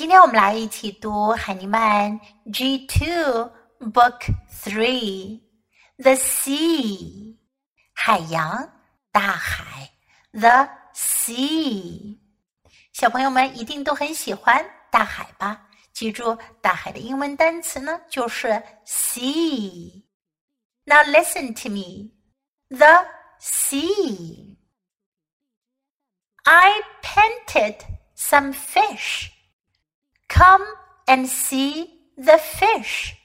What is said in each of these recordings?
今天我们来一起读海尼曼 G Two Book Three The Sea 海洋大海 The Sea 小朋友们一定都很喜欢大海吧？记住，大海的英文单词呢就是 sea。Now listen to me. The sea. I painted some fish. Come and see the fish.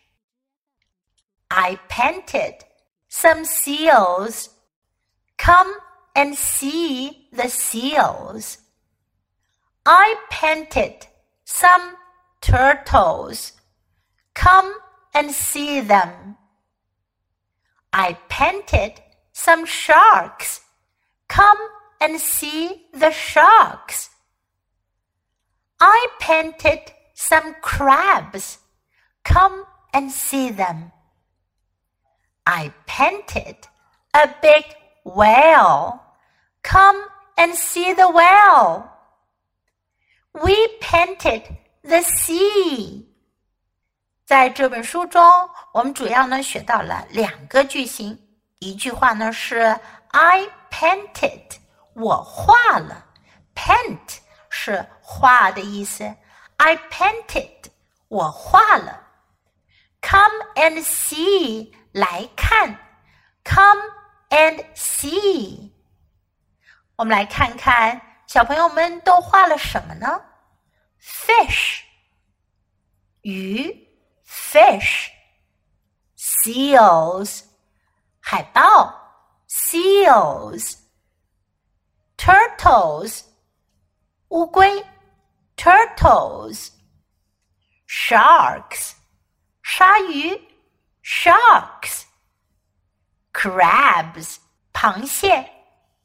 I painted some seals. Come and see the seals. I painted some turtles. Come and see them. I painted some sharks. Come and see the sharks. I painted some crabs. Come and see them. I painted a big whale. Come and see the whale. We painted the sea. 在这本书中，我们主要呢学到了两个句型。一句话呢是 I painted，我画了。Paint 是画的意思。 I painted，我画了。Come and see，来看。Come and see，我们来看看小朋友们都画了什么呢？Fish，鱼；fish，seals，海豹；seals，turtles，乌龟。 turtles, sharks, 鲨鱼 sharks, crabs, 螃蟹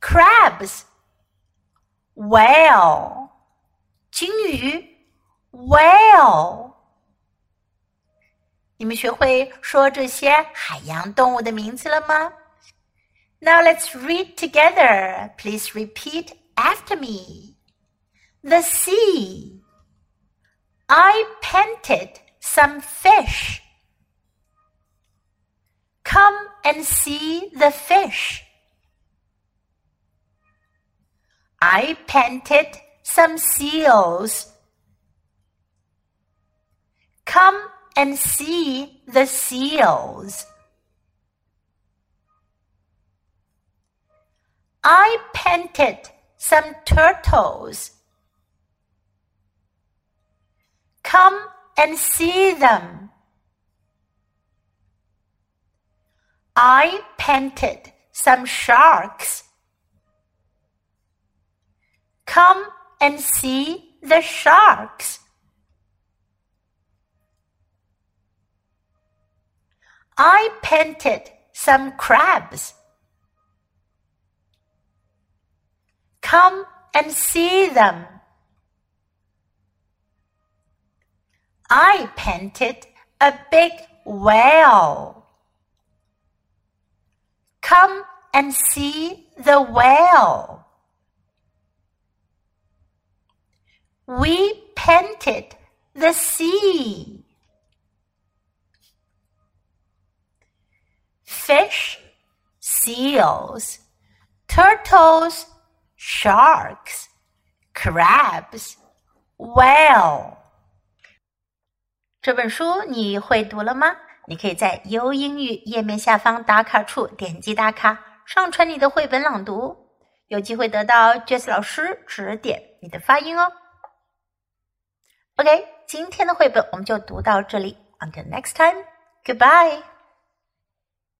crabs, whale, 金鱼 whale。你们学会说这些海洋动物的名字了吗？Now let's read together. Please repeat after me the sea. I painted some fish. Come and see the fish. I painted some seals. Come and see the seals. I painted some turtles. Come and see them. I painted some sharks. Come and see the sharks. I painted some crabs. Come and see them. I painted a big whale. Come and see the whale. We painted the sea. Fish, seals, turtles, sharks, crabs, whale. 这本书你会读了吗？你可以在优英语页面下方打卡处点击打卡，上传你的绘本朗读，有机会得到 Jess 老师指点你的发音哦。OK，今天的绘本我们就读到这里，Until next time，Goodbye。